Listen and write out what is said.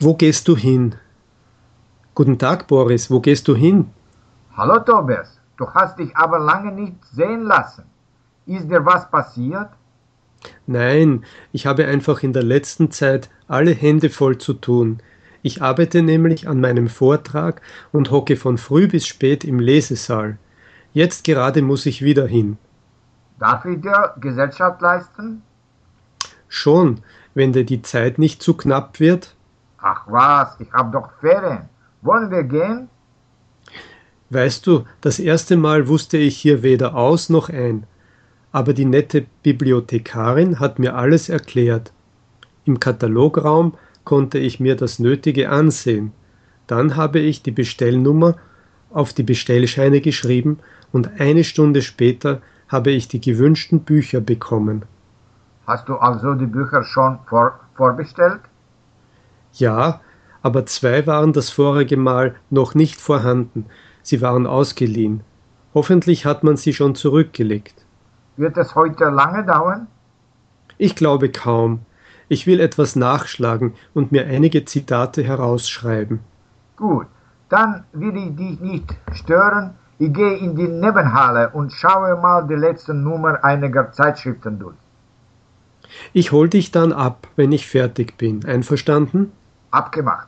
Wo gehst du hin? Guten Tag, Boris, wo gehst du hin? Hallo Tobias, du hast dich aber lange nicht sehen lassen. Ist dir was passiert? Nein, ich habe einfach in der letzten Zeit alle Hände voll zu tun. Ich arbeite nämlich an meinem Vortrag und hocke von früh bis spät im Lesesaal. Jetzt gerade muss ich wieder hin. Darf ich dir Gesellschaft leisten? Schon, wenn dir die Zeit nicht zu knapp wird. Ach was, ich hab doch Ferien. Wollen wir gehen? Weißt du, das erste Mal wusste ich hier weder aus noch ein, aber die nette Bibliothekarin hat mir alles erklärt. Im Katalograum konnte ich mir das Nötige ansehen. Dann habe ich die Bestellnummer auf die Bestellscheine geschrieben und eine Stunde später habe ich die gewünschten Bücher bekommen. Hast du also die Bücher schon vor, vorbestellt? Ja, aber zwei waren das vorige Mal noch nicht vorhanden. Sie waren ausgeliehen. Hoffentlich hat man sie schon zurückgelegt. Wird es heute lange dauern? Ich glaube kaum. Ich will etwas nachschlagen und mir einige Zitate herausschreiben. Gut, dann will ich dich nicht stören. Ich gehe in die Nebenhalle und schaue mal die letzte Nummer einiger Zeitschriften durch. Ich hol dich dann ab, wenn ich fertig bin. Einverstanden? Abgemacht.